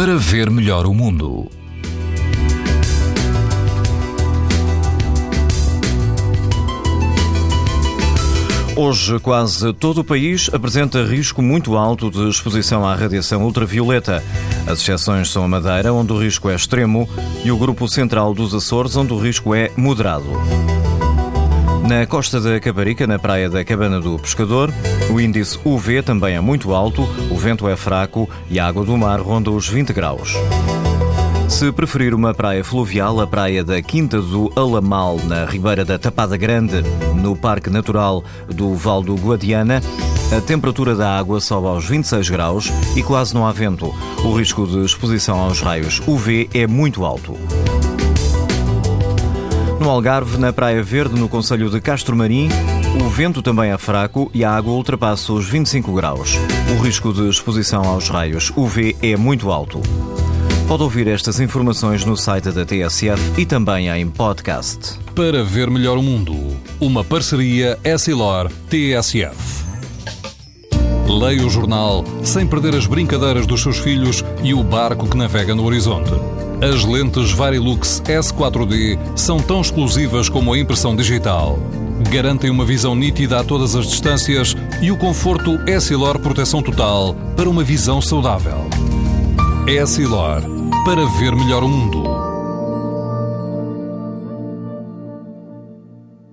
para ver melhor o mundo. Hoje, quase todo o país apresenta risco muito alto de exposição à radiação ultravioleta. As exceções são a Madeira, onde o risco é extremo, e o Grupo Central dos Açores, onde o risco é moderado. Na costa da Caparica, na praia da Cabana do Pescador, o índice UV também é muito alto, o vento é fraco e a água do mar ronda os 20 graus. Se preferir uma praia fluvial, a praia da Quinta do Alamal, na Ribeira da Tapada Grande, no Parque Natural do Val do Guadiana, a temperatura da água sobe aos 26 graus e quase não há vento. O risco de exposição aos raios UV é muito alto. No Algarve, na Praia Verde, no Conselho de Castro Marim, o vento também é fraco e a água ultrapassa os 25 graus. O risco de exposição aos raios UV é muito alto. Pode ouvir estas informações no site da TSF e também em podcast. Para ver melhor o mundo, uma parceria Essilor-TSF. Leia o jornal sem perder as brincadeiras dos seus filhos e o barco que navega no horizonte. As lentes Varilux S4D são tão exclusivas como a impressão digital. Garantem uma visão nítida a todas as distâncias e o conforto Essilor Proteção Total para uma visão saudável. Essilor para ver melhor o mundo.